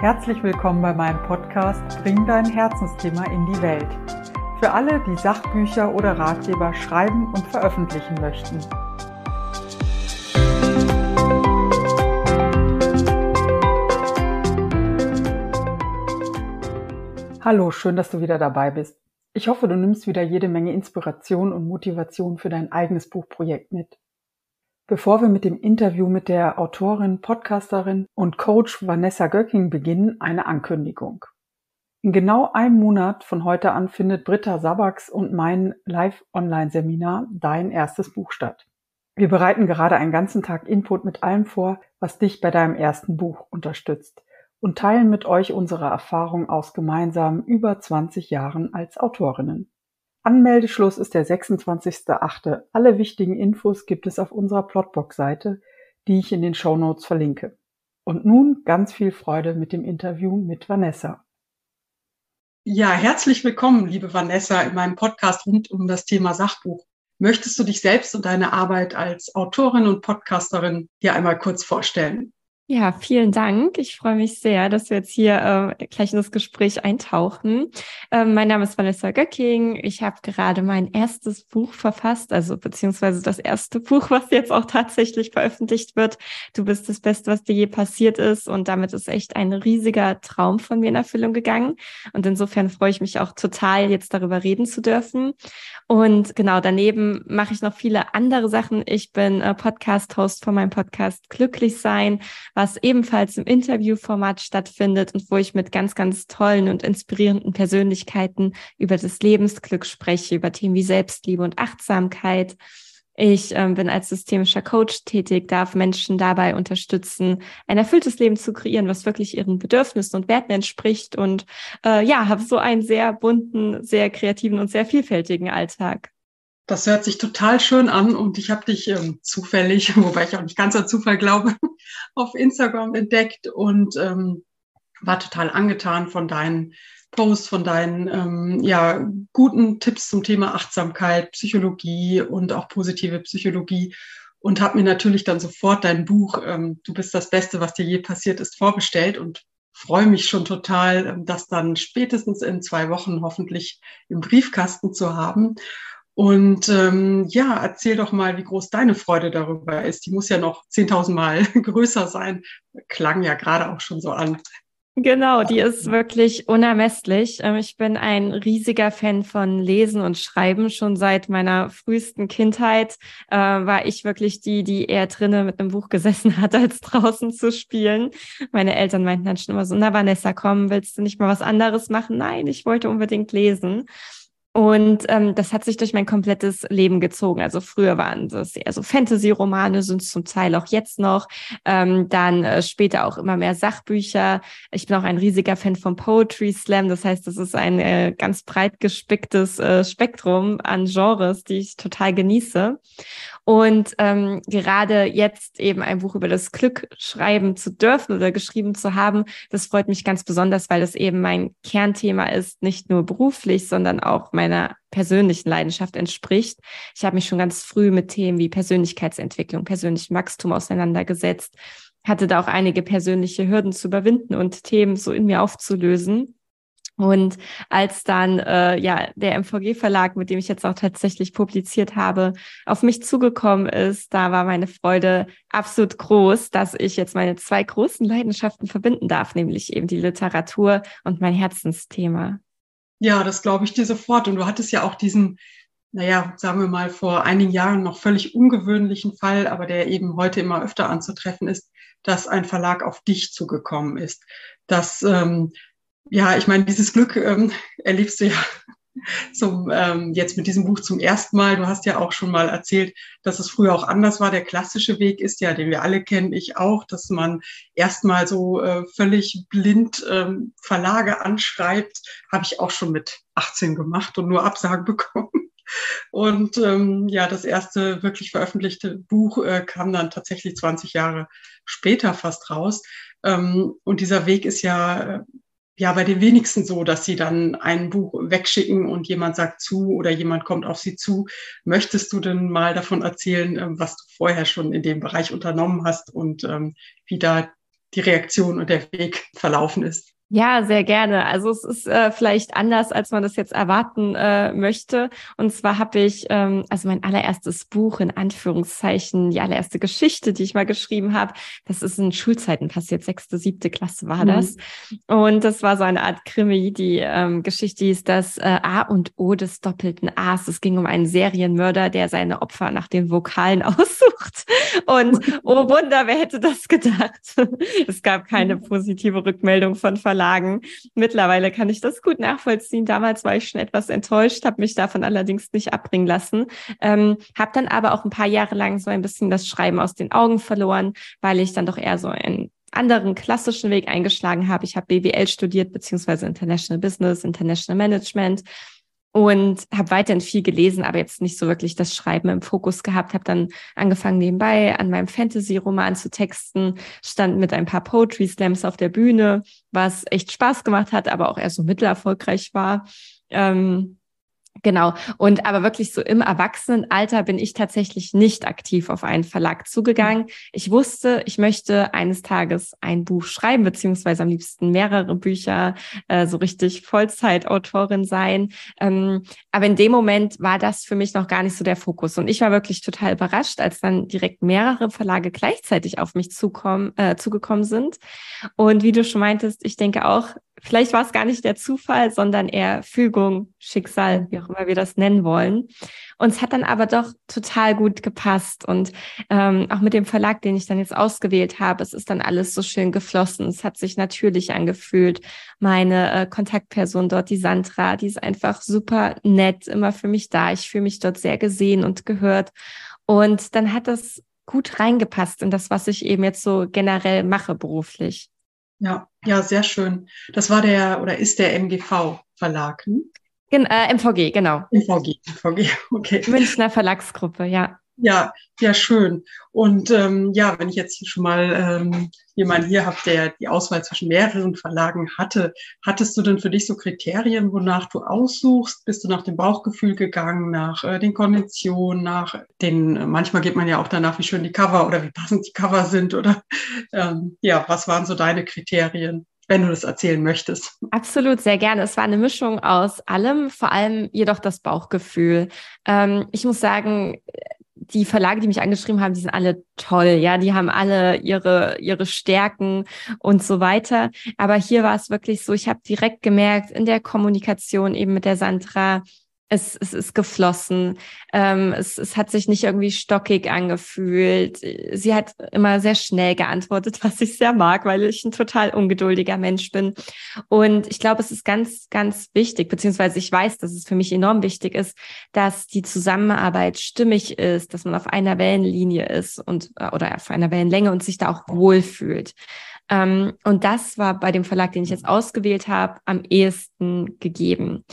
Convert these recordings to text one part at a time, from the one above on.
Herzlich willkommen bei meinem Podcast Bring dein Herzensthema in die Welt. Für alle, die Sachbücher oder Ratgeber schreiben und veröffentlichen möchten. Hallo, schön, dass du wieder dabei bist. Ich hoffe, du nimmst wieder jede Menge Inspiration und Motivation für dein eigenes Buchprojekt mit. Bevor wir mit dem Interview mit der Autorin, Podcasterin und Coach Vanessa Göcking beginnen, eine Ankündigung. In genau einem Monat von heute an findet Britta Sabaks und mein Live-Online-Seminar Dein erstes Buch statt. Wir bereiten gerade einen ganzen Tag Input mit allem vor, was dich bei deinem ersten Buch unterstützt und teilen mit euch unsere Erfahrung aus gemeinsamen über 20 Jahren als Autorinnen. Anmeldeschluss ist der 26.08. Alle wichtigen Infos gibt es auf unserer Plotbox-Seite, die ich in den Show Notes verlinke. Und nun ganz viel Freude mit dem Interview mit Vanessa. Ja, herzlich willkommen, liebe Vanessa, in meinem Podcast rund um das Thema Sachbuch. Möchtest du dich selbst und deine Arbeit als Autorin und Podcasterin hier einmal kurz vorstellen? Ja, vielen Dank. Ich freue mich sehr, dass wir jetzt hier äh, gleich in das Gespräch eintauchen. Ähm, mein Name ist Vanessa Göcking. Ich habe gerade mein erstes Buch verfasst, also beziehungsweise das erste Buch, was jetzt auch tatsächlich veröffentlicht wird. Du bist das Beste, was dir je passiert ist. Und damit ist echt ein riesiger Traum von mir in Erfüllung gegangen. Und insofern freue ich mich auch total, jetzt darüber reden zu dürfen. Und genau daneben mache ich noch viele andere Sachen. Ich bin äh, Podcast-Host von meinem Podcast Glücklich sein was ebenfalls im Interviewformat stattfindet und wo ich mit ganz, ganz tollen und inspirierenden Persönlichkeiten über das Lebensglück spreche, über Themen wie Selbstliebe und Achtsamkeit. Ich ähm, bin als systemischer Coach tätig, darf Menschen dabei unterstützen, ein erfülltes Leben zu kreieren, was wirklich ihren Bedürfnissen und Werten entspricht. Und äh, ja, habe so einen sehr bunten, sehr kreativen und sehr vielfältigen Alltag. Das hört sich total schön an und ich habe dich ähm, zufällig, wobei ich auch nicht ganz an Zufall glaube, auf Instagram entdeckt und ähm, war total angetan von deinen Posts, von deinen ähm, ja, guten Tipps zum Thema Achtsamkeit, Psychologie und auch positive Psychologie und habe mir natürlich dann sofort dein Buch ähm, Du bist das Beste, was dir je passiert ist, vorbestellt und freue mich schon total, ähm, das dann spätestens in zwei Wochen hoffentlich im Briefkasten zu haben. Und ähm, ja, erzähl doch mal, wie groß deine Freude darüber ist. Die muss ja noch 10.000 Mal größer sein. Klang ja gerade auch schon so an. Genau, die ist wirklich unermesslich. Ähm, ich bin ein riesiger Fan von Lesen und Schreiben. Schon seit meiner frühesten Kindheit äh, war ich wirklich die, die eher drinnen mit einem Buch gesessen hat, als draußen zu spielen. Meine Eltern meinten dann schon immer so, na Vanessa, komm, willst du nicht mal was anderes machen? Nein, ich wollte unbedingt lesen. Und ähm, das hat sich durch mein komplettes Leben gezogen. Also früher waren das eher so Fantasy-Romane, sind zum Teil auch jetzt noch. Ähm, dann äh, später auch immer mehr Sachbücher. Ich bin auch ein riesiger Fan von Poetry Slam. Das heißt, das ist ein äh, ganz breit gespicktes äh, Spektrum an Genres, die ich total genieße. Und ähm, gerade jetzt eben ein Buch über das Glück schreiben zu dürfen oder geschrieben zu haben, das freut mich ganz besonders, weil das eben mein Kernthema ist, nicht nur beruflich, sondern auch meiner persönlichen Leidenschaft entspricht. Ich habe mich schon ganz früh mit Themen wie Persönlichkeitsentwicklung, persönlichem Wachstum auseinandergesetzt, hatte da auch einige persönliche Hürden zu überwinden und Themen so in mir aufzulösen. Und als dann äh, ja der MVG Verlag, mit dem ich jetzt auch tatsächlich publiziert habe, auf mich zugekommen ist, da war meine Freude absolut groß, dass ich jetzt meine zwei großen Leidenschaften verbinden darf, nämlich eben die Literatur und mein Herzensthema. Ja, das glaube ich dir sofort. Und du hattest ja auch diesen, naja, sagen wir mal, vor einigen Jahren noch völlig ungewöhnlichen Fall, aber der eben heute immer öfter anzutreffen ist, dass ein Verlag auf dich zugekommen ist. Das ähm, ja, ich meine, dieses Glück ähm, erlebst du ja zum, ähm, jetzt mit diesem Buch zum ersten Mal. Du hast ja auch schon mal erzählt, dass es früher auch anders war. Der klassische Weg ist ja, den wir alle kennen, ich auch, dass man erstmal so äh, völlig blind ähm, Verlage anschreibt. Habe ich auch schon mit 18 gemacht und nur Absagen bekommen. Und ähm, ja, das erste wirklich veröffentlichte Buch äh, kam dann tatsächlich 20 Jahre später fast raus. Ähm, und dieser Weg ist ja äh, ja bei den wenigsten so, dass sie dann ein Buch wegschicken und jemand sagt zu oder jemand kommt auf sie zu. Möchtest du denn mal davon erzählen, ähm, was du vorher schon in dem Bereich unternommen hast und ähm, wie da die Reaktion und der Weg verlaufen ist. Ja, sehr gerne. Also es ist äh, vielleicht anders, als man das jetzt erwarten äh, möchte. Und zwar habe ich, ähm, also mein allererstes Buch in Anführungszeichen, die allererste Geschichte, die ich mal geschrieben habe, das ist in Schulzeiten passiert, sechste, siebte Klasse war mhm. das. Und das war so eine Art Krimi. Die ähm, Geschichte hieß das äh, A und O des doppelten A's. Es ging um einen Serienmörder, der seine Opfer nach den Vokalen aussucht. Und oh Wunder, wer hätte das gedacht? es gab keine mhm. positive Rückmeldung von Verlagen Verlagen. Mittlerweile kann ich das gut nachvollziehen. Damals war ich schon etwas enttäuscht, habe mich davon allerdings nicht abbringen lassen. Ähm, habe dann aber auch ein paar Jahre lang so ein bisschen das Schreiben aus den Augen verloren, weil ich dann doch eher so einen anderen klassischen Weg eingeschlagen habe. Ich habe BWL studiert, beziehungsweise International Business, International Management und habe weiterhin viel gelesen, aber jetzt nicht so wirklich das Schreiben im Fokus gehabt. Habe dann angefangen nebenbei an meinem Fantasy-Roman zu texten, stand mit ein paar Poetry Slams auf der Bühne, was echt Spaß gemacht hat, aber auch eher so mittelerfolgreich war. Ähm, Genau. Und aber wirklich so im Erwachsenenalter bin ich tatsächlich nicht aktiv auf einen Verlag zugegangen. Ich wusste, ich möchte eines Tages ein Buch schreiben, beziehungsweise am liebsten mehrere Bücher, äh, so richtig Vollzeitautorin sein. Ähm, aber in dem Moment war das für mich noch gar nicht so der Fokus. Und ich war wirklich total überrascht, als dann direkt mehrere Verlage gleichzeitig auf mich zukommen, äh, zugekommen sind. Und wie du schon meintest, ich denke auch, vielleicht war es gar nicht der Zufall, sondern eher Fügung, Schicksal, wie auch immer wir das nennen wollen. Und es hat dann aber doch total gut gepasst. Und ähm, auch mit dem Verlag, den ich dann jetzt ausgewählt habe, es ist dann alles so schön geflossen. Es hat sich natürlich angefühlt. Meine äh, Kontaktperson dort, die Sandra, die ist einfach super nett, immer für mich da. Ich fühle mich dort sehr gesehen und gehört. Und dann hat das gut reingepasst in das, was ich eben jetzt so generell mache beruflich. Ja, ja, sehr schön. Das war der oder ist der MGV Verlag. Hm? Gen äh, MVG, genau. MVG, MVG, okay. Münchner Verlagsgruppe, ja. Ja, ja, schön. Und ähm, ja, wenn ich jetzt schon mal ähm, jemanden hier habe, der die Auswahl zwischen mehreren Verlagen hatte, hattest du denn für dich so Kriterien, wonach du aussuchst? Bist du nach dem Bauchgefühl gegangen, nach äh, den Konditionen, nach den, manchmal geht man ja auch danach, wie schön die Cover oder wie passend die Cover sind oder ähm, ja, was waren so deine Kriterien? wenn du das erzählen möchtest. Absolut, sehr gerne. Es war eine Mischung aus allem, vor allem jedoch das Bauchgefühl. Ähm, ich muss sagen, die Verlage, die mich angeschrieben haben, die sind alle toll, ja, die haben alle ihre ihre Stärken und so weiter. Aber hier war es wirklich so, ich habe direkt gemerkt in der Kommunikation eben mit der Sandra, es, es ist geflossen. Ähm, es, es hat sich nicht irgendwie stockig angefühlt. Sie hat immer sehr schnell geantwortet, was ich sehr mag, weil ich ein total ungeduldiger Mensch bin. Und ich glaube, es ist ganz, ganz wichtig, beziehungsweise ich weiß, dass es für mich enorm wichtig ist, dass die Zusammenarbeit stimmig ist, dass man auf einer Wellenlinie ist und oder auf einer Wellenlänge und sich da auch wohlfühlt. Ähm, und das war bei dem Verlag, den ich jetzt ausgewählt habe, am ehesten gegeben.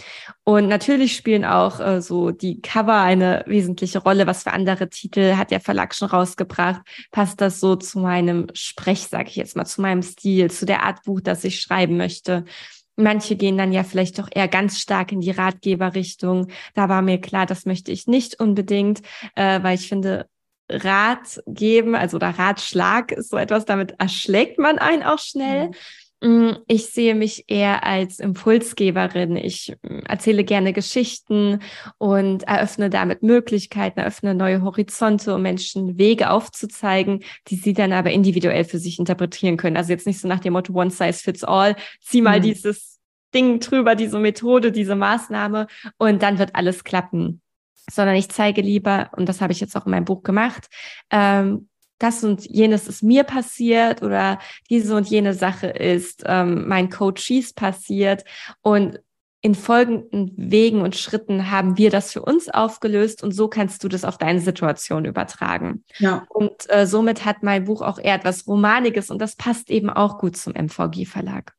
Und natürlich spielen auch äh, so die Cover eine wesentliche Rolle. Was für andere Titel hat der Verlag schon rausgebracht? Passt das so zu meinem Sprech, sage ich jetzt mal, zu meinem Stil, zu der Art Buch, das ich schreiben möchte? Manche gehen dann ja vielleicht doch eher ganz stark in die Ratgeberrichtung. Da war mir klar, das möchte ich nicht unbedingt, äh, weil ich finde, Rat geben, also oder Ratschlag ist so etwas, damit erschlägt man einen auch schnell. Mhm. Ich sehe mich eher als Impulsgeberin. Ich mm, erzähle gerne Geschichten und eröffne damit Möglichkeiten, eröffne neue Horizonte, um Menschen Wege aufzuzeigen, die sie dann aber individuell für sich interpretieren können. Also jetzt nicht so nach dem Motto One Size Fits All, zieh mal mhm. dieses Ding drüber, diese Methode, diese Maßnahme und dann wird alles klappen sondern ich zeige lieber, und das habe ich jetzt auch in meinem Buch gemacht, ähm, das und jenes ist mir passiert oder diese und jene Sache ist ähm, mein Coaches passiert und in folgenden Wegen und Schritten haben wir das für uns aufgelöst und so kannst du das auf deine Situation übertragen. Ja. Und äh, somit hat mein Buch auch eher etwas Romaniges und das passt eben auch gut zum MVG Verlag.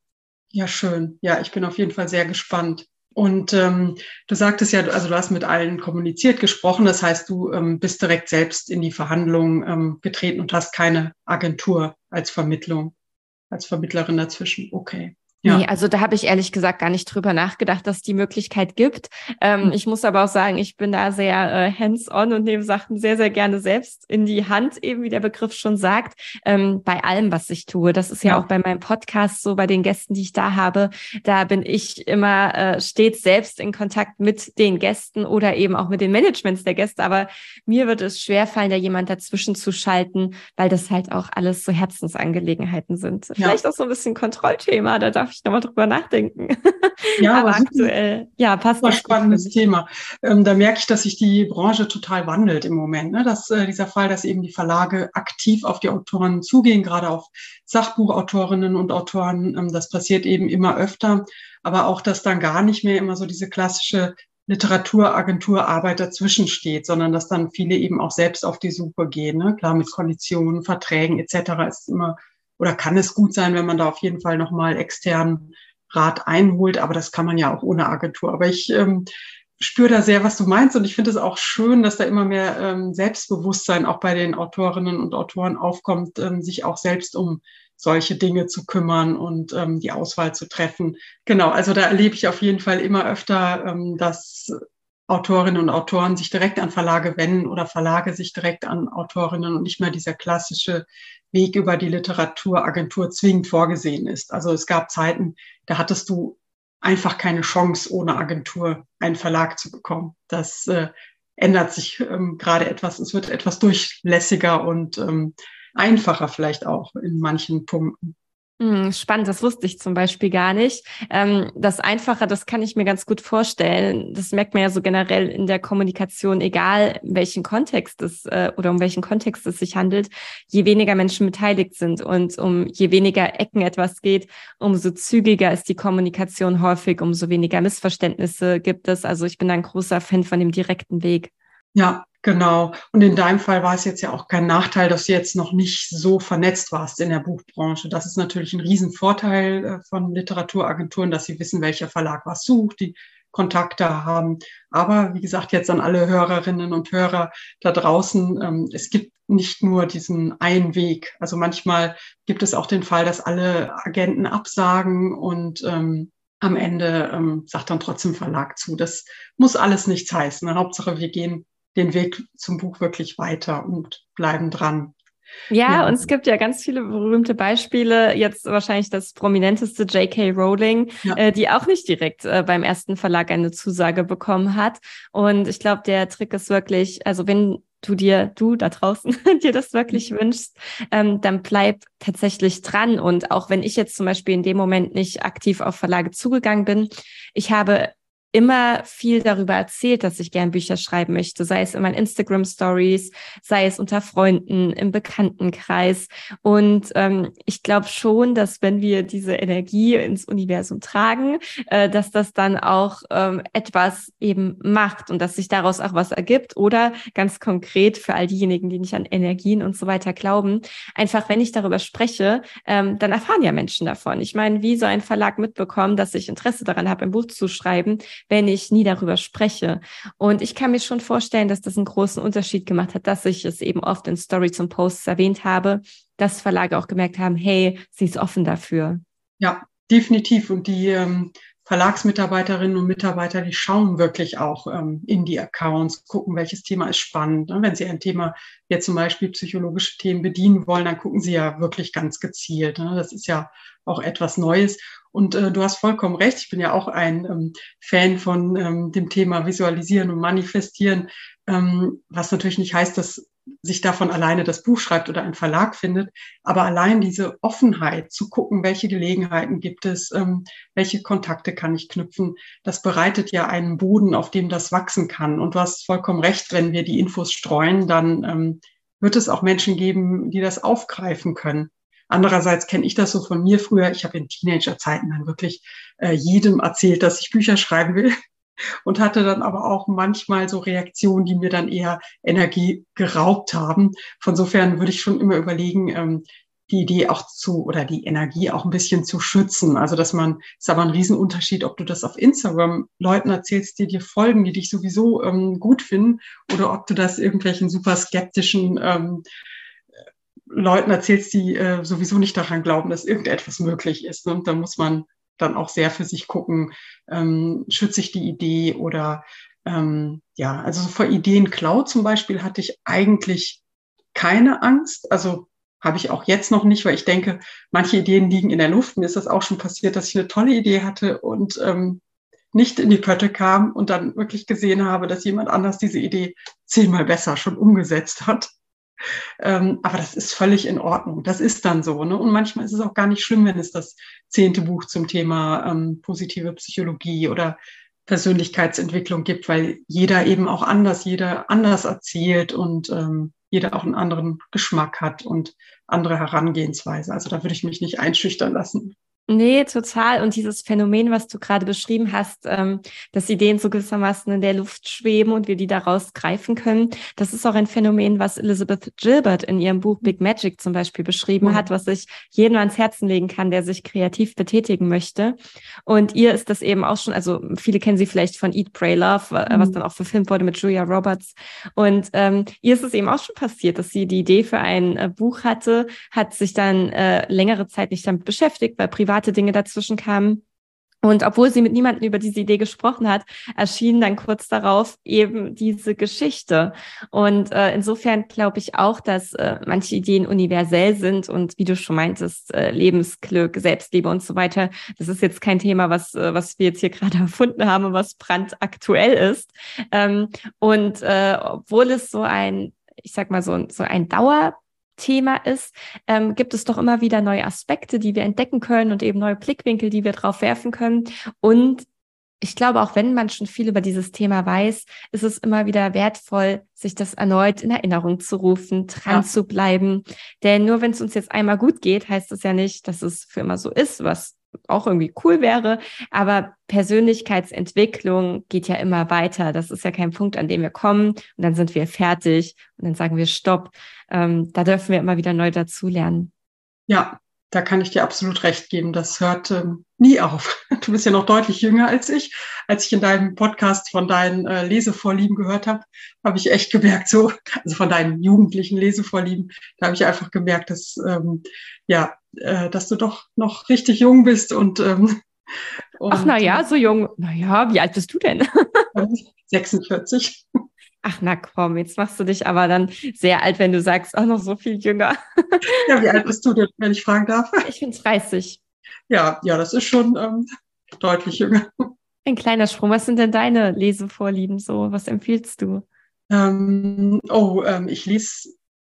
Ja, schön. Ja, ich bin auf jeden Fall sehr gespannt. Und ähm, du sagtest ja, also du hast mit allen kommuniziert, gesprochen. Das heißt, du ähm, bist direkt selbst in die Verhandlungen ähm, getreten und hast keine Agentur als Vermittlung, als Vermittlerin dazwischen. Okay. Ja. Nee, also da habe ich ehrlich gesagt gar nicht drüber nachgedacht, dass die Möglichkeit gibt. Ähm, mhm. Ich muss aber auch sagen, ich bin da sehr äh, hands-on und nehme Sachen sehr, sehr gerne selbst in die Hand, eben wie der Begriff schon sagt, ähm, bei allem, was ich tue. Das ist ja, ja, auch bei meinem Podcast so, bei den Gästen, die ich da habe. Da bin ich immer äh, stets selbst in Kontakt mit den Gästen oder eben auch mit den Managements der Gäste. Aber mir wird es schwerfallen, da jemand dazwischen zu schalten, weil das halt auch alles so Herzensangelegenheiten sind. Ja. Vielleicht auch so ein bisschen Kontrollthema, da darf ich nochmal drüber nachdenken. Ja, aber aktuell, ja, passt. Ein spannendes Thema. Ähm, da merke ich, dass sich die Branche total wandelt im Moment. Ne? Dass äh, dieser Fall, dass eben die Verlage aktiv auf die Autoren zugehen, gerade auf Sachbuchautorinnen und Autoren, ähm, das passiert eben immer öfter. Aber auch, dass dann gar nicht mehr immer so diese klassische Literaturagenturarbeit dazwischen steht, sondern dass dann viele eben auch selbst auf die Suche gehen. Ne? Klar, mit Konditionen, Verträgen etc. ist immer oder kann es gut sein, wenn man da auf jeden Fall nochmal externen Rat einholt, aber das kann man ja auch ohne Agentur. Aber ich ähm, spüre da sehr, was du meinst und ich finde es auch schön, dass da immer mehr ähm, Selbstbewusstsein auch bei den Autorinnen und Autoren aufkommt, ähm, sich auch selbst um solche Dinge zu kümmern und ähm, die Auswahl zu treffen. Genau, also da erlebe ich auf jeden Fall immer öfter, ähm, dass Autorinnen und Autoren sich direkt an Verlage wenden oder Verlage sich direkt an Autorinnen und nicht mehr dieser klassische Weg über die Literaturagentur zwingend vorgesehen ist. Also es gab Zeiten, da hattest du einfach keine Chance, ohne Agentur einen Verlag zu bekommen. Das äh, ändert sich ähm, gerade etwas. Es wird etwas durchlässiger und ähm, einfacher vielleicht auch in manchen Punkten. Hm, spannend, das wusste ich zum Beispiel gar nicht. Ähm, das Einfache, das kann ich mir ganz gut vorstellen. Das merkt man ja so generell in der Kommunikation, egal welchen Kontext es äh, oder um welchen Kontext es sich handelt, je weniger Menschen beteiligt sind und um je weniger Ecken etwas geht, umso zügiger ist die Kommunikation häufig, umso weniger Missverständnisse gibt es. Also ich bin ein großer Fan von dem direkten Weg. Ja, Genau. Und in deinem Fall war es jetzt ja auch kein Nachteil, dass du jetzt noch nicht so vernetzt warst in der Buchbranche. Das ist natürlich ein Riesenvorteil äh, von Literaturagenturen, dass sie wissen, welcher Verlag was sucht, die Kontakte haben. Aber wie gesagt, jetzt an alle Hörerinnen und Hörer da draußen, ähm, es gibt nicht nur diesen einen Weg. Also manchmal gibt es auch den Fall, dass alle Agenten absagen und ähm, am Ende ähm, sagt dann trotzdem Verlag zu. Das muss alles nichts heißen. Hauptsache, wir gehen den Weg zum Buch wirklich weiter und bleiben dran. Ja, ja, und es gibt ja ganz viele berühmte Beispiele. Jetzt wahrscheinlich das prominenteste J.K. Rowling, ja. äh, die auch nicht direkt äh, beim ersten Verlag eine Zusage bekommen hat. Und ich glaube, der Trick ist wirklich, also wenn du dir, du da draußen, dir das wirklich wünschst, ähm, dann bleib tatsächlich dran. Und auch wenn ich jetzt zum Beispiel in dem Moment nicht aktiv auf Verlage zugegangen bin, ich habe immer viel darüber erzählt, dass ich gern Bücher schreiben möchte, sei es in meinen Instagram Stories, sei es unter Freunden, im Bekanntenkreis. Und ähm, ich glaube schon, dass wenn wir diese Energie ins Universum tragen, äh, dass das dann auch ähm, etwas eben macht und dass sich daraus auch was ergibt. Oder ganz konkret für all diejenigen, die nicht an Energien und so weiter glauben, einfach wenn ich darüber spreche, ähm, dann erfahren ja Menschen davon. Ich meine, wie so ein Verlag mitbekommen, dass ich Interesse daran habe, ein Buch zu schreiben, wenn ich nie darüber spreche. Und ich kann mir schon vorstellen, dass das einen großen Unterschied gemacht hat, dass ich es eben oft in Stories und Posts erwähnt habe, dass Verlage auch gemerkt haben, hey, sie ist offen dafür. Ja, definitiv. Und die ähm, Verlagsmitarbeiterinnen und Mitarbeiter, die schauen wirklich auch ähm, in die Accounts, gucken, welches Thema ist spannend. Ne? Wenn sie ein Thema, jetzt zum Beispiel psychologische Themen bedienen wollen, dann gucken sie ja wirklich ganz gezielt. Ne? Das ist ja auch etwas Neues. Und äh, du hast vollkommen recht. Ich bin ja auch ein ähm, Fan von ähm, dem Thema Visualisieren und Manifestieren, ähm, was natürlich nicht heißt, dass sich davon alleine das Buch schreibt oder ein Verlag findet, aber allein diese Offenheit zu gucken, welche Gelegenheiten gibt es, ähm, welche Kontakte kann ich knüpfen, das bereitet ja einen Boden, auf dem das wachsen kann. Und du hast vollkommen recht, wenn wir die Infos streuen, dann ähm, wird es auch Menschen geben, die das aufgreifen können. Andererseits kenne ich das so von mir früher. Ich habe in Teenagerzeiten dann wirklich äh, jedem erzählt, dass ich Bücher schreiben will und hatte dann aber auch manchmal so Reaktionen, die mir dann eher Energie geraubt haben. Von sofern würde ich schon immer überlegen, ähm, die Idee auch zu oder die Energie auch ein bisschen zu schützen. Also dass man, ist aber ein Riesenunterschied, ob du das auf Instagram Leuten erzählst, die dir folgen, die dich sowieso ähm, gut finden, oder ob du das irgendwelchen super skeptischen ähm, Leuten erzählst, die äh, sowieso nicht daran glauben, dass irgendetwas möglich ist. Ne? Und da muss man dann auch sehr für sich gucken, ähm, schütze ich die Idee oder ähm, ja, also vor Ideenklau zum Beispiel hatte ich eigentlich keine Angst. Also habe ich auch jetzt noch nicht, weil ich denke, manche Ideen liegen in der Luft. Mir ist das auch schon passiert, dass ich eine tolle Idee hatte und ähm, nicht in die Pötte kam und dann wirklich gesehen habe, dass jemand anders diese Idee zehnmal besser schon umgesetzt hat. Ähm, aber das ist völlig in Ordnung. Das ist dann so. Ne? Und manchmal ist es auch gar nicht schlimm, wenn es das zehnte Buch zum Thema ähm, positive Psychologie oder Persönlichkeitsentwicklung gibt, weil jeder eben auch anders, jeder anders erzählt und ähm, jeder auch einen anderen Geschmack hat und andere Herangehensweise. Also da würde ich mich nicht einschüchtern lassen. Nee, total. Und dieses Phänomen, was du gerade beschrieben hast, ähm, dass Ideen so gewissermaßen in der Luft schweben und wir die daraus greifen können, das ist auch ein Phänomen, was Elizabeth Gilbert in ihrem Buch Big Magic zum Beispiel beschrieben mhm. hat, was ich jedem ans Herzen legen kann, der sich kreativ betätigen möchte. Und ihr ist das eben auch schon, also viele kennen sie vielleicht von Eat, Pray, Love, mhm. was dann auch verfilmt wurde mit Julia Roberts. Und ähm, ihr ist es eben auch schon passiert, dass sie die Idee für ein äh, Buch hatte, hat sich dann äh, längere Zeit nicht damit beschäftigt, weil privat private Dinge dazwischen kamen. Und obwohl sie mit niemandem über diese Idee gesprochen hat, erschien dann kurz darauf eben diese Geschichte. Und äh, insofern glaube ich auch, dass äh, manche Ideen universell sind und wie du schon meintest, äh, Lebensglück, Selbstliebe und so weiter. Das ist jetzt kein Thema, was, äh, was wir jetzt hier gerade erfunden haben was brandaktuell ist. Ähm, und äh, obwohl es so ein, ich sag mal, so, so ein Dauer Thema ist, ähm, gibt es doch immer wieder neue Aspekte, die wir entdecken können und eben neue Blickwinkel, die wir drauf werfen können. Und ich glaube, auch wenn man schon viel über dieses Thema weiß, ist es immer wieder wertvoll, sich das erneut in Erinnerung zu rufen, dran ja. zu bleiben. Denn nur wenn es uns jetzt einmal gut geht, heißt das ja nicht, dass es für immer so ist, was auch irgendwie cool wäre. Aber Persönlichkeitsentwicklung geht ja immer weiter. Das ist ja kein Punkt, an dem wir kommen und dann sind wir fertig und dann sagen wir Stopp. Ähm, da dürfen wir immer wieder neu dazulernen. Ja, da kann ich dir absolut recht geben. Das hört ähm, nie auf. Du bist ja noch deutlich jünger als ich. Als ich in deinem Podcast von deinen äh, Lesevorlieben gehört habe, habe ich echt gemerkt, so, also von deinen jugendlichen Lesevorlieben, da habe ich einfach gemerkt, dass ähm, ja, äh, dass du doch noch richtig jung bist und, ähm, und Ach, na ja, so jung. Na ja, wie alt bist du denn? 46. Ach na komm, jetzt machst du dich aber dann sehr alt, wenn du sagst, auch noch so viel jünger. ja, wie alt bist du denn, wenn ich fragen darf? Ich bin 30. Ja, ja, das ist schon ähm, deutlich jünger. Ein kleiner Sprung. Was sind denn deine Lesevorlieben so? Was empfiehlst du? Ähm, oh, ähm, ich lese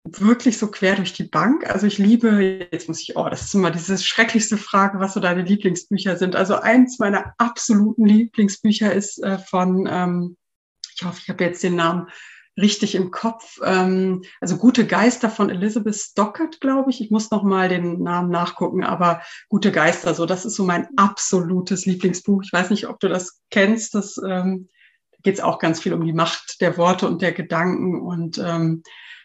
wirklich so quer durch die Bank. Also ich liebe, jetzt muss ich, oh, das ist immer diese schrecklichste Frage, was so deine Lieblingsbücher sind. Also eins meiner absoluten Lieblingsbücher ist äh, von ähm, ich hoffe, ich habe jetzt den Namen richtig im Kopf. Ähm, also Gute Geister von Elizabeth Stockert, glaube ich. Ich muss noch mal den Namen nachgucken, aber Gute Geister, so das ist so mein absolutes Lieblingsbuch. Ich weiß nicht, ob du das kennst. Das ähm, geht es auch ganz viel um die Macht der Worte und der Gedanken und ähm,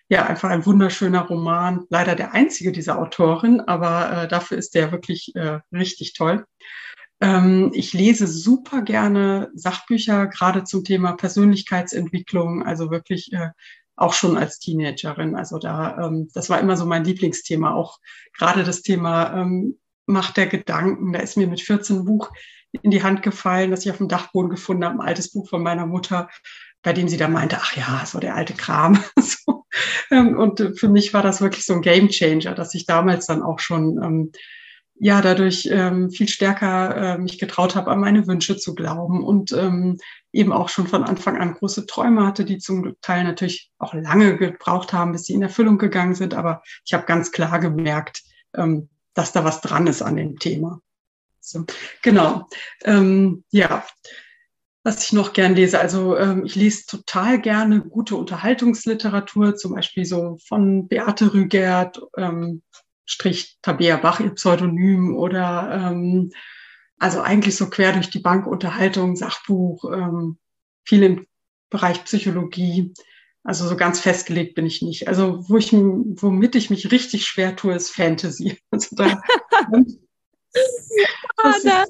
ja, einfach ein wunderschöner Roman. Leider der einzige dieser Autorin, aber äh, dafür ist der wirklich äh, richtig toll. Ähm, ich lese super gerne Sachbücher, gerade zum Thema Persönlichkeitsentwicklung, also wirklich äh, auch schon als Teenagerin. Also da, ähm, das war immer so mein Lieblingsthema, auch gerade das Thema ähm, Macht der Gedanken. Da ist mir mit 14 Buch in die Hand gefallen, das ich auf dem Dachboden gefunden habe, ein altes Buch von meiner Mutter, bei dem sie da meinte, ach ja, so der alte Kram. und für mich war das wirklich so ein Game Changer, dass ich damals dann auch schon ja dadurch ähm, viel stärker äh, mich getraut habe, an meine Wünsche zu glauben und ähm, eben auch schon von Anfang an große Träume hatte, die zum Teil natürlich auch lange gebraucht haben, bis sie in Erfüllung gegangen sind. Aber ich habe ganz klar gemerkt, ähm, dass da was dran ist an dem Thema. So, genau. Ähm, ja, was ich noch gern lese. Also ähm, ich lese total gerne gute Unterhaltungsliteratur, zum Beispiel so von Beate Rügert, ähm, Strich Tabea Bach, ihr Pseudonym oder ähm, also eigentlich so quer durch die Bank Unterhaltung, Sachbuch, ähm, viel im Bereich Psychologie. Also so ganz festgelegt bin ich nicht. Also wo ich, womit ich mich richtig schwer tue, ist Fantasy. Also da Ah, da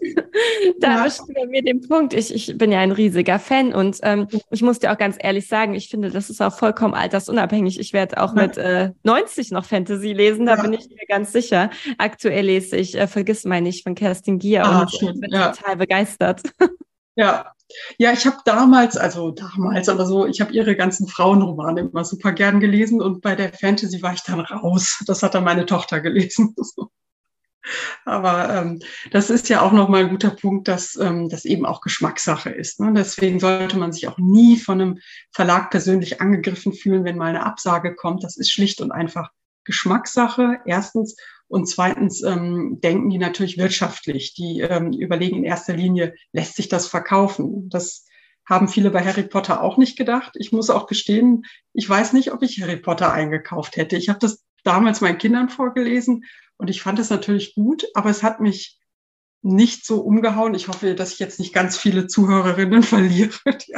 da ja. mir den Punkt. Ich, ich bin ja ein riesiger Fan und ähm, ich muss dir auch ganz ehrlich sagen, ich finde, das ist auch vollkommen altersunabhängig. Ich werde auch ja. mit äh, 90 noch Fantasy lesen, da ja. bin ich mir ganz sicher. Aktuell lese ich äh, Vergiss mein nicht von Kerstin Gier ah, und schön. bin total begeistert. Ja, ja, ich habe damals, also damals, aber so, ich habe ihre ganzen Frauenromane immer super gern gelesen und bei der Fantasy war ich dann raus. Das hat dann meine Tochter gelesen. Aber ähm, das ist ja auch nochmal ein guter Punkt, dass ähm, das eben auch Geschmackssache ist. Ne? Deswegen sollte man sich auch nie von einem Verlag persönlich angegriffen fühlen, wenn mal eine Absage kommt. Das ist schlicht und einfach Geschmackssache, erstens. Und zweitens ähm, denken die natürlich wirtschaftlich. Die ähm, überlegen in erster Linie, lässt sich das verkaufen? Das haben viele bei Harry Potter auch nicht gedacht. Ich muss auch gestehen, ich weiß nicht, ob ich Harry Potter eingekauft hätte. Ich habe das damals meinen Kindern vorgelesen und ich fand es natürlich gut, aber es hat mich nicht so umgehauen. Ich hoffe, dass ich jetzt nicht ganz viele Zuhörerinnen verliere, die,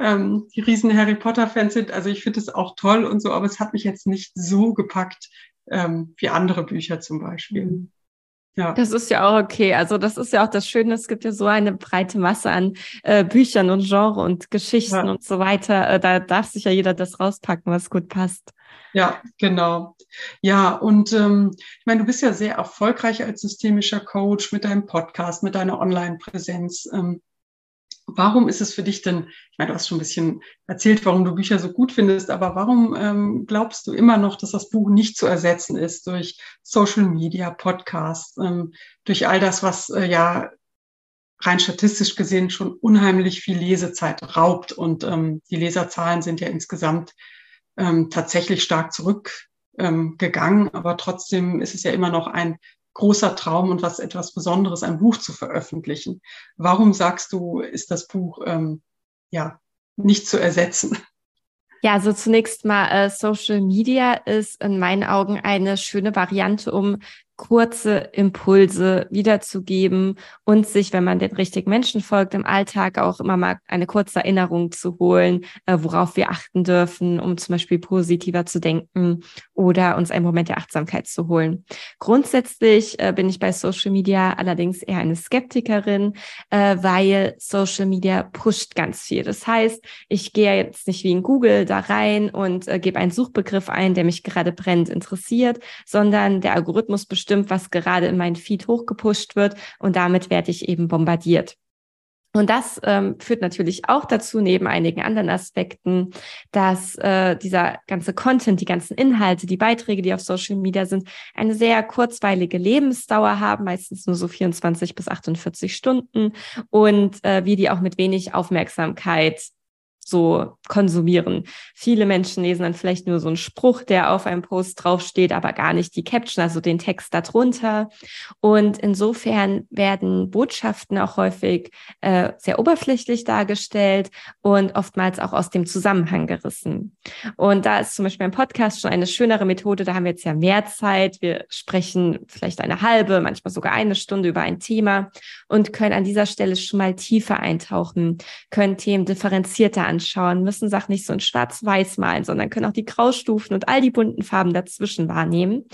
ähm, die riesen Harry Potter-Fans sind. Also ich finde es auch toll und so, aber es hat mich jetzt nicht so gepackt ähm, wie andere Bücher zum Beispiel. Mhm. Ja. Das ist ja auch okay. Also das ist ja auch das Schöne. Es gibt ja so eine breite Masse an äh, Büchern und Genre und Geschichten ja. und so weiter. Äh, da darf sich ja jeder das rauspacken, was gut passt. Ja, genau. Ja, und ähm, ich meine, du bist ja sehr erfolgreich als systemischer Coach mit deinem Podcast, mit deiner Online-Präsenz. Ähm, warum ist es für dich denn, ich meine, du hast schon ein bisschen erzählt, warum du Bücher so gut findest, aber warum ähm, glaubst du immer noch, dass das Buch nicht zu ersetzen ist durch Social Media, Podcast, ähm, durch all das, was äh, ja rein statistisch gesehen schon unheimlich viel Lesezeit raubt und ähm, die Leserzahlen sind ja insgesamt ähm, tatsächlich stark zurückgegangen. Ähm, aber trotzdem ist es ja immer noch ein großer Traum und was etwas Besonderes, ein Buch zu veröffentlichen. Warum sagst du, ist das Buch ähm, ja nicht zu ersetzen? Ja, also zunächst mal äh, Social Media ist in meinen Augen eine schöne Variante, um kurze Impulse wiederzugeben und sich, wenn man den richtigen Menschen folgt, im Alltag auch immer mal eine kurze Erinnerung zu holen, äh, worauf wir achten dürfen, um zum Beispiel positiver zu denken oder uns einen Moment der Achtsamkeit zu holen. Grundsätzlich äh, bin ich bei Social Media allerdings eher eine Skeptikerin, äh, weil Social Media pusht ganz viel. Das heißt, ich gehe jetzt nicht wie in Google da rein und äh, gebe einen Suchbegriff ein, der mich gerade brennend interessiert, sondern der Algorithmus bestimmt, was gerade in meinen Feed hochgepusht wird und damit werde ich eben bombardiert. Und das ähm, führt natürlich auch dazu, neben einigen anderen Aspekten, dass äh, dieser ganze Content, die ganzen Inhalte, die Beiträge, die auf Social Media sind, eine sehr kurzweilige Lebensdauer haben, meistens nur so 24 bis 48 Stunden und äh, wir die auch mit wenig Aufmerksamkeit so konsumieren. Viele Menschen lesen dann vielleicht nur so einen Spruch, der auf einem Post draufsteht, aber gar nicht die Caption, also den Text darunter. Und insofern werden Botschaften auch häufig äh, sehr oberflächlich dargestellt und oftmals auch aus dem Zusammenhang gerissen. Und da ist zum Beispiel ein Podcast schon eine schönere Methode. Da haben wir jetzt ja mehr Zeit. Wir sprechen vielleicht eine halbe, manchmal sogar eine Stunde über ein Thema und können an dieser Stelle schon mal tiefer eintauchen, können Themen differenzierter anschauen anschauen, müssen Sachen nicht so in schwarz-weiß malen, sondern können auch die Graustufen und all die bunten Farben dazwischen wahrnehmen.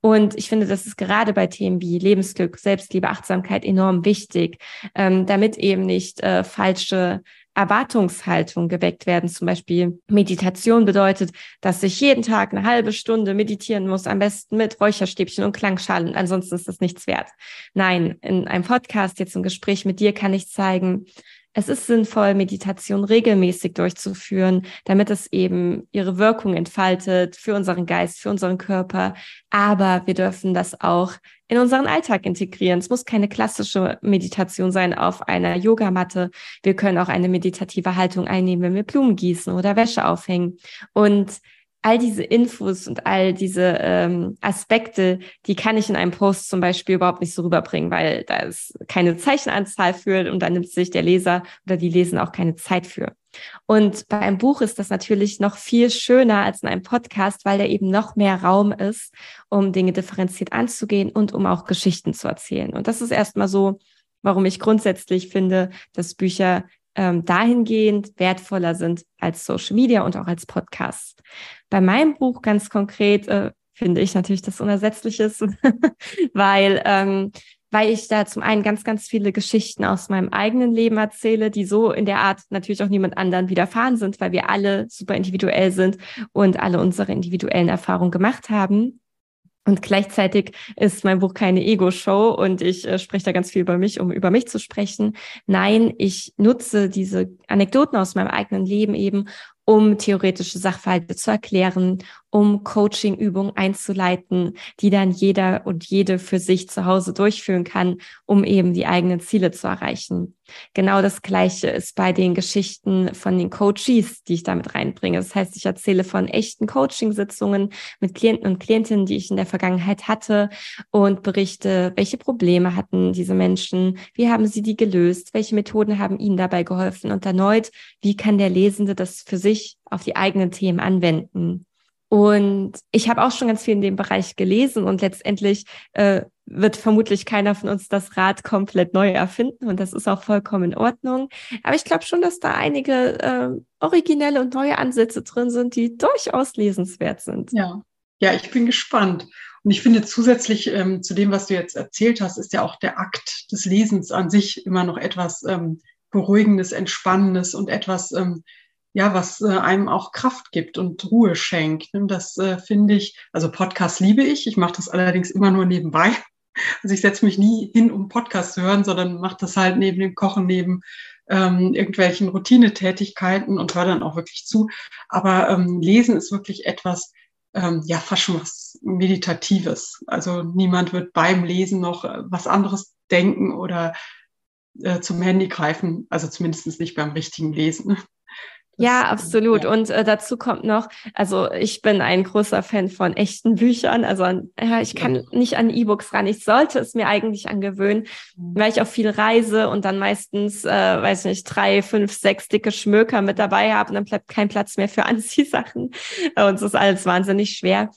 Und ich finde, das ist gerade bei Themen wie Lebensglück, Selbstliebe, Achtsamkeit enorm wichtig, ähm, damit eben nicht äh, falsche Erwartungshaltung geweckt werden. Zum Beispiel Meditation bedeutet, dass ich jeden Tag eine halbe Stunde meditieren muss, am besten mit Räucherstäbchen und Klangschalen. Ansonsten ist das nichts wert. Nein, in einem Podcast, jetzt im Gespräch mit dir, kann ich zeigen, es ist sinnvoll, Meditation regelmäßig durchzuführen, damit es eben ihre Wirkung entfaltet für unseren Geist, für unseren Körper. Aber wir dürfen das auch in unseren Alltag integrieren. Es muss keine klassische Meditation sein auf einer Yogamatte. Wir können auch eine meditative Haltung einnehmen, wenn wir Blumen gießen oder Wäsche aufhängen. Und all diese Infos und all diese ähm, Aspekte, die kann ich in einem Post zum Beispiel überhaupt nicht so rüberbringen, weil da ist keine Zeichenanzahl für und da nimmt sich der Leser oder die Lesen auch keine Zeit für. Und bei einem Buch ist das natürlich noch viel schöner als in einem Podcast, weil da eben noch mehr Raum ist, um Dinge differenziert anzugehen und um auch Geschichten zu erzählen. Und das ist erstmal so, warum ich grundsätzlich finde, dass Bücher ähm, dahingehend wertvoller sind als Social Media und auch als Podcast. Bei meinem Buch ganz konkret äh, finde ich natürlich, dass unersetzlich ist, weil ähm, weil ich da zum einen ganz, ganz viele Geschichten aus meinem eigenen Leben erzähle, die so in der Art natürlich auch niemand anderen widerfahren sind, weil wir alle super individuell sind und alle unsere individuellen Erfahrungen gemacht haben. Und gleichzeitig ist mein Buch keine Ego-Show und ich äh, spreche da ganz viel über mich, um über mich zu sprechen. Nein, ich nutze diese Anekdoten aus meinem eigenen Leben eben, um theoretische Sachverhalte zu erklären, um Coaching-Übungen einzuleiten, die dann jeder und jede für sich zu Hause durchführen kann, um eben die eigenen Ziele zu erreichen. Genau das Gleiche ist bei den Geschichten von den Coaches, die ich damit reinbringe. Das heißt, ich erzähle von echten Coaching-Sitzungen mit Klienten und Klientinnen, die ich in der Vergangenheit hatte und berichte, welche Probleme hatten diese Menschen, wie haben sie die gelöst, welche Methoden haben ihnen dabei geholfen und erneut, wie kann der Lesende das für sich auf die eigenen Themen anwenden. Und ich habe auch schon ganz viel in dem Bereich gelesen und letztendlich äh, wird vermutlich keiner von uns das Rad komplett neu erfinden und das ist auch vollkommen in Ordnung. Aber ich glaube schon, dass da einige äh, originelle und neue Ansätze drin sind, die durchaus lesenswert sind. Ja, ja, ich bin gespannt. Und ich finde zusätzlich ähm, zu dem, was du jetzt erzählt hast, ist ja auch der Akt des Lesens an sich immer noch etwas ähm, Beruhigendes, Entspannendes und etwas, ähm, ja, was äh, einem auch Kraft gibt und Ruhe schenkt. Und das äh, finde ich, also Podcast liebe ich. Ich mache das allerdings immer nur nebenbei. Also ich setze mich nie hin, um Podcast zu hören, sondern mache das halt neben dem Kochen, neben ähm, irgendwelchen Routinetätigkeiten und höre dann auch wirklich zu. Aber ähm, Lesen ist wirklich etwas, ähm, ja, fast schon was Meditatives. Also niemand wird beim Lesen noch äh, was anderes denken oder äh, zum Handy greifen, also zumindest nicht beim richtigen Lesen ja, absolut. Ja. Und äh, dazu kommt noch, also ich bin ein großer Fan von echten Büchern. Also ja, ich kann ja. nicht an E-Books ran. Ich sollte es mir eigentlich angewöhnen, mhm. weil ich auch viel reise und dann meistens, äh, weiß nicht, drei, fünf, sechs dicke Schmöker mit dabei habe und dann bleibt kein Platz mehr für Anziehsachen. Und es ist alles wahnsinnig schwer.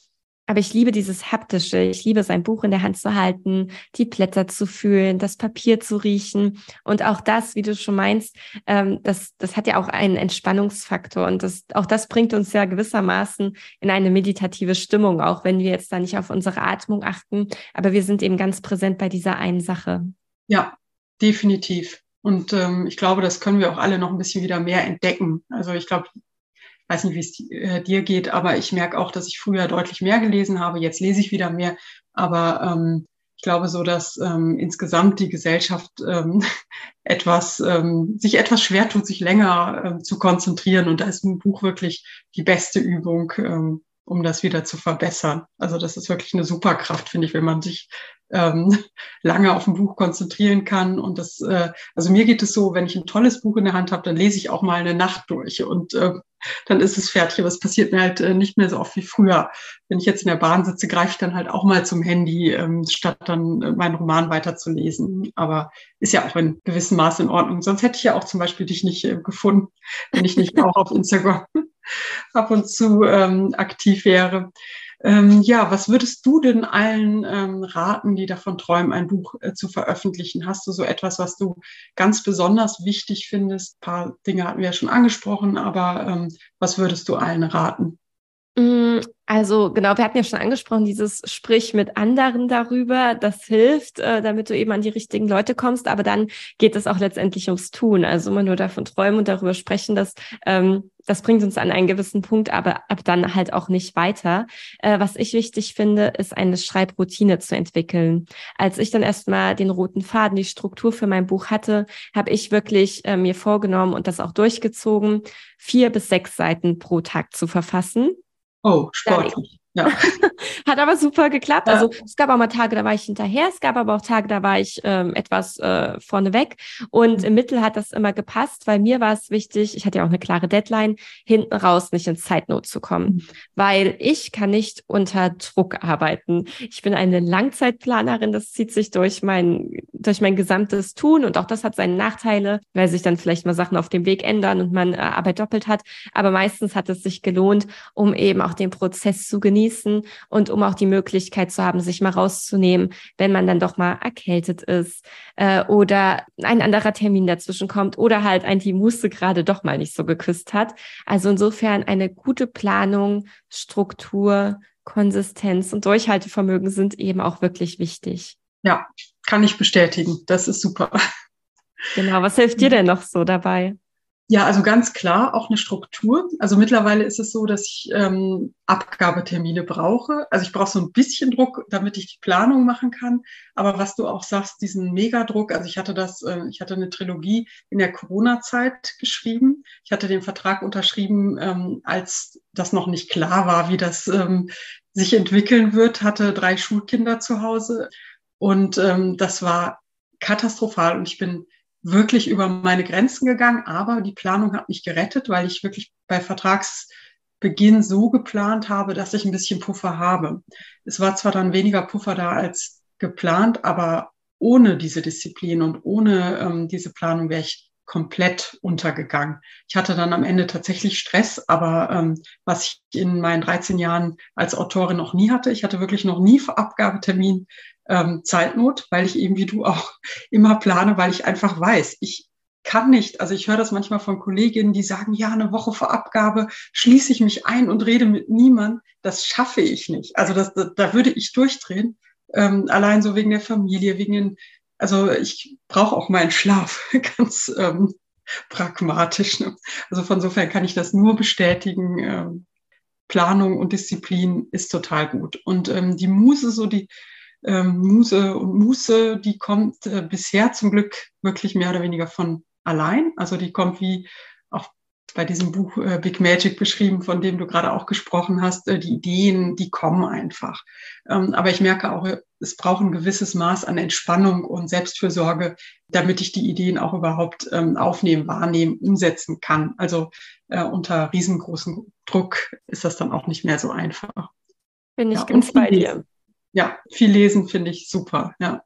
Aber ich liebe dieses haptische. Ich liebe sein Buch in der Hand zu halten, die Blätter zu fühlen, das Papier zu riechen. Und auch das, wie du schon meinst, ähm, das, das hat ja auch einen Entspannungsfaktor. Und das, auch das bringt uns ja gewissermaßen in eine meditative Stimmung, auch wenn wir jetzt da nicht auf unsere Atmung achten. Aber wir sind eben ganz präsent bei dieser einen Sache. Ja, definitiv. Und ähm, ich glaube, das können wir auch alle noch ein bisschen wieder mehr entdecken. Also ich glaube, weiß nicht, wie es äh, dir geht, aber ich merke auch, dass ich früher deutlich mehr gelesen habe. Jetzt lese ich wieder mehr. Aber ähm, ich glaube so, dass ähm, insgesamt die Gesellschaft ähm, etwas, ähm, sich etwas schwer tut, sich länger ähm, zu konzentrieren. Und da ist ein Buch wirklich die beste Übung, ähm, um das wieder zu verbessern. Also das ist wirklich eine Superkraft, finde ich, wenn man sich ähm, lange auf ein Buch konzentrieren kann. Und das, äh, also mir geht es so, wenn ich ein tolles Buch in der Hand habe, dann lese ich auch mal eine Nacht durch und äh, dann ist es fertig. Aber es passiert mir halt äh, nicht mehr so oft wie früher. Wenn ich jetzt in der Bahn sitze, greife ich dann halt auch mal zum Handy, ähm, statt dann äh, meinen Roman weiterzulesen. Aber ist ja auch in gewissem Maße in Ordnung. Sonst hätte ich ja auch zum Beispiel dich nicht äh, gefunden, wenn ich nicht auch auf Instagram ab und zu ähm, aktiv wäre. Ähm, ja, was würdest du denn allen ähm, raten, die davon träumen, ein Buch äh, zu veröffentlichen? Hast du so etwas, was du ganz besonders wichtig findest? Ein paar Dinge hatten wir ja schon angesprochen, aber ähm, was würdest du allen raten? Mm, also genau, wir hatten ja schon angesprochen, dieses Sprich mit anderen darüber, das hilft, äh, damit du eben an die richtigen Leute kommst, aber dann geht es auch letztendlich ums Tun. Also immer nur davon träumen und darüber sprechen, das, ähm, das bringt uns an einen gewissen Punkt, aber ab dann halt auch nicht weiter. Äh, was ich wichtig finde, ist eine Schreibroutine zu entwickeln. Als ich dann erstmal den roten Faden, die Struktur für mein Buch hatte, habe ich wirklich äh, mir vorgenommen und das auch durchgezogen, vier bis sechs Seiten pro Tag zu verfassen Oh, sportlich. Ja. Hat aber super geklappt. Ja. Also es gab auch mal Tage, da war ich hinterher, es gab aber auch Tage, da war ich ähm, etwas äh, vorneweg. Und mhm. im Mittel hat das immer gepasst, weil mir war es wichtig, ich hatte ja auch eine klare Deadline, hinten raus nicht in Zeitnot zu kommen. Mhm. Weil ich kann nicht unter Druck arbeiten. Ich bin eine Langzeitplanerin, das zieht sich durch mein, durch mein gesamtes Tun und auch das hat seine Nachteile, weil sich dann vielleicht mal Sachen auf dem Weg ändern und man äh, Arbeit doppelt hat. Aber meistens hat es sich gelohnt, um eben auch den Prozess zu genießen genießen und um auch die Möglichkeit zu haben, sich mal rauszunehmen, wenn man dann doch mal erkältet ist äh, oder ein anderer Termin dazwischen kommt oder halt ein die Musse gerade doch mal nicht so geküsst hat. Also insofern eine gute Planung, Struktur, Konsistenz und Durchhaltevermögen sind eben auch wirklich wichtig. Ja, kann ich bestätigen. Das ist super. Genau, was hilft dir denn noch so dabei? Ja, also ganz klar auch eine Struktur. Also mittlerweile ist es so, dass ich ähm, Abgabetermine brauche. Also ich brauche so ein bisschen Druck, damit ich die Planung machen kann. Aber was du auch sagst, diesen Megadruck, also ich hatte das, äh, ich hatte eine Trilogie in der Corona-Zeit geschrieben. Ich hatte den Vertrag unterschrieben, ähm, als das noch nicht klar war, wie das ähm, sich entwickeln wird, hatte drei Schulkinder zu Hause. Und ähm, das war katastrophal. Und ich bin wirklich über meine Grenzen gegangen, aber die Planung hat mich gerettet, weil ich wirklich bei Vertragsbeginn so geplant habe, dass ich ein bisschen Puffer habe. Es war zwar dann weniger Puffer da als geplant, aber ohne diese Disziplin und ohne ähm, diese Planung wäre ich komplett untergegangen. Ich hatte dann am Ende tatsächlich Stress, aber ähm, was ich in meinen 13 Jahren als Autorin noch nie hatte, ich hatte wirklich noch nie Abgabetermin ähm, Zeitnot, weil ich eben wie du auch immer plane, weil ich einfach weiß, ich kann nicht, also ich höre das manchmal von Kolleginnen, die sagen, ja, eine Woche vor Abgabe schließe ich mich ein und rede mit niemand. Das schaffe ich nicht. Also das, da, da würde ich durchdrehen, ähm, allein so wegen der Familie, wegen den, also ich brauche auch meinen Schlaf, ganz ähm, pragmatisch. Ne? Also von sofern kann ich das nur bestätigen. Ähm, Planung und Disziplin ist total gut. Und ähm, die Muse, so die, ähm, Muse und Muße, die kommt äh, bisher zum Glück wirklich mehr oder weniger von allein. Also die kommt wie auch bei diesem Buch äh, Big Magic beschrieben, von dem du gerade auch gesprochen hast. Äh, die Ideen, die kommen einfach. Ähm, aber ich merke auch, es braucht ein gewisses Maß an Entspannung und Selbstfürsorge, damit ich die Ideen auch überhaupt ähm, aufnehmen, wahrnehmen, umsetzen kann. Also äh, unter riesengroßem Druck ist das dann auch nicht mehr so einfach. Bin ich ja, ganz bei dir ja, viel lesen finde ich super, ja.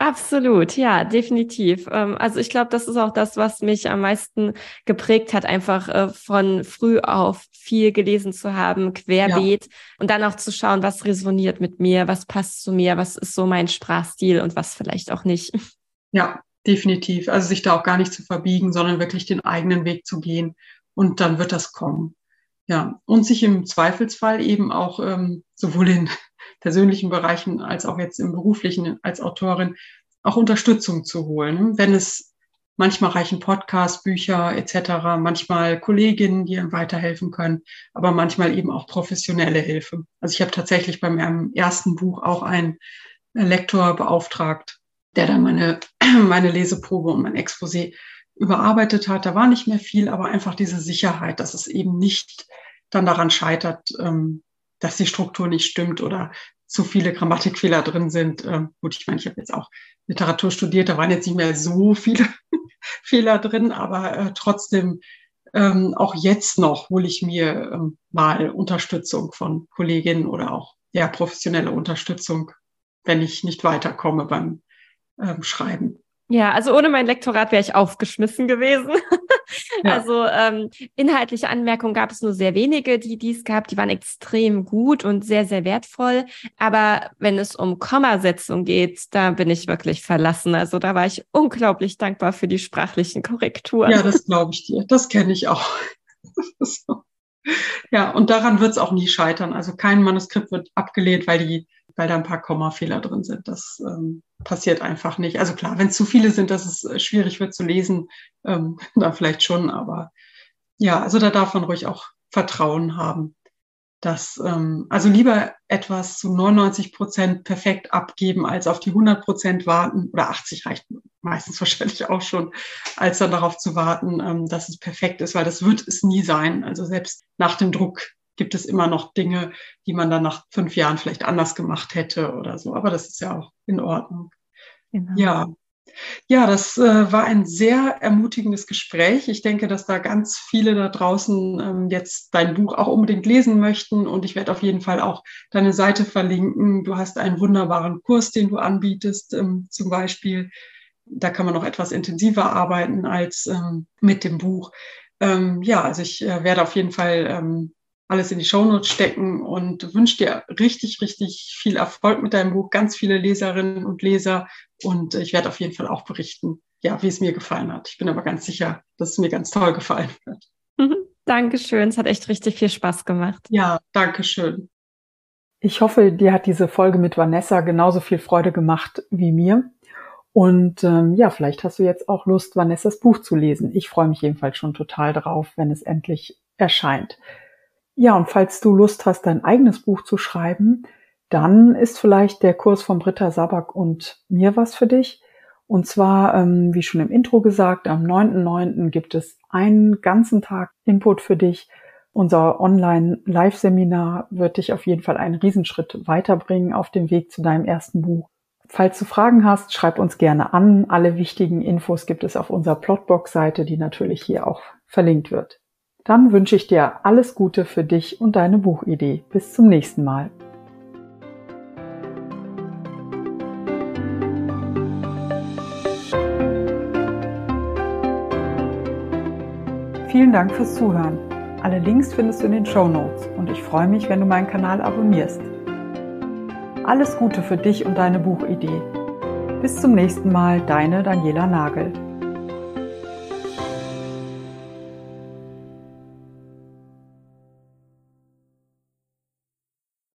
Absolut, ja, definitiv. Ähm, also ich glaube, das ist auch das, was mich am meisten geprägt hat, einfach äh, von früh auf viel gelesen zu haben, querbeet ja. und dann auch zu schauen, was resoniert mit mir, was passt zu mir, was ist so mein Sprachstil und was vielleicht auch nicht. Ja, definitiv. Also sich da auch gar nicht zu verbiegen, sondern wirklich den eigenen Weg zu gehen und dann wird das kommen. Ja, und sich im Zweifelsfall eben auch ähm, sowohl in persönlichen Bereichen als auch jetzt im beruflichen als Autorin auch Unterstützung zu holen. Wenn es manchmal reichen Podcasts, Bücher etc., manchmal Kolleginnen, die einem weiterhelfen können, aber manchmal eben auch professionelle Hilfe. Also ich habe tatsächlich bei meinem ersten Buch auch einen Lektor beauftragt, der dann meine, meine Leseprobe und mein Exposé überarbeitet hat. Da war nicht mehr viel, aber einfach diese Sicherheit, dass es eben nicht dann daran scheitert, ähm, dass die Struktur nicht stimmt oder zu viele Grammatikfehler drin sind. Ähm, gut, ich meine, ich habe jetzt auch Literatur studiert, da waren jetzt nicht mehr so viele Fehler drin, aber äh, trotzdem ähm, auch jetzt noch hole ich mir ähm, mal Unterstützung von Kolleginnen oder auch ja, professionelle Unterstützung, wenn ich nicht weiterkomme beim ähm, Schreiben. Ja, also ohne mein Lektorat wäre ich aufgeschmissen gewesen. Ja. Also ähm, inhaltliche Anmerkungen gab es nur sehr wenige, die dies gab. Die waren extrem gut und sehr, sehr wertvoll. Aber wenn es um Kommasetzung geht, da bin ich wirklich verlassen. Also da war ich unglaublich dankbar für die sprachlichen Korrekturen. Ja, das glaube ich dir. Das kenne ich auch. Ja, und daran wird es auch nie scheitern. Also kein Manuskript wird abgelehnt, weil die weil da ein paar Kommafehler drin sind. Das ähm, passiert einfach nicht. Also klar, wenn es zu viele sind, dass es äh, schwierig wird zu lesen, ähm, dann vielleicht schon, aber ja, also da darf man ruhig auch Vertrauen haben. Dass, ähm, also lieber etwas zu 99 Prozent perfekt abgeben, als auf die 100 Prozent warten, oder 80 reicht meistens wahrscheinlich auch schon, als dann darauf zu warten, ähm, dass es perfekt ist, weil das wird es nie sein. Also selbst nach dem Druck gibt es immer noch Dinge, die man dann nach fünf Jahren vielleicht anders gemacht hätte oder so. Aber das ist ja auch in Ordnung. Genau. Ja. Ja, das äh, war ein sehr ermutigendes Gespräch. Ich denke, dass da ganz viele da draußen ähm, jetzt dein Buch auch unbedingt lesen möchten und ich werde auf jeden Fall auch deine Seite verlinken. Du hast einen wunderbaren Kurs, den du anbietest, ähm, zum Beispiel. Da kann man noch etwas intensiver arbeiten als ähm, mit dem Buch. Ähm, ja, also ich äh, werde auf jeden Fall ähm, alles in die Shownotes stecken und wünsche dir richtig, richtig viel Erfolg mit deinem Buch, ganz viele Leserinnen und Leser und ich werde auf jeden Fall auch berichten, ja, wie es mir gefallen hat. Ich bin aber ganz sicher, dass es mir ganz toll gefallen wird. Mhm. Dankeschön, es hat echt richtig viel Spaß gemacht. Ja, Dankeschön. Ich hoffe, dir hat diese Folge mit Vanessa genauso viel Freude gemacht wie mir. Und ähm, ja, vielleicht hast du jetzt auch Lust, Vanessas Buch zu lesen. Ich freue mich jedenfalls schon total drauf, wenn es endlich erscheint. Ja, und falls du Lust hast, dein eigenes Buch zu schreiben, dann ist vielleicht der Kurs von Britta Sabak und mir was für dich. Und zwar, ähm, wie schon im Intro gesagt, am 9.9. gibt es einen ganzen Tag Input für dich. Unser Online-Live-Seminar wird dich auf jeden Fall einen Riesenschritt weiterbringen auf dem Weg zu deinem ersten Buch. Falls du Fragen hast, schreib uns gerne an. Alle wichtigen Infos gibt es auf unserer Plotbox-Seite, die natürlich hier auch verlinkt wird. Dann wünsche ich dir alles Gute für dich und deine Buchidee. Bis zum nächsten Mal. Vielen Dank fürs Zuhören. Alle Links findest du in den Show Notes und ich freue mich, wenn du meinen Kanal abonnierst. Alles Gute für dich und deine Buchidee. Bis zum nächsten Mal, deine Daniela Nagel.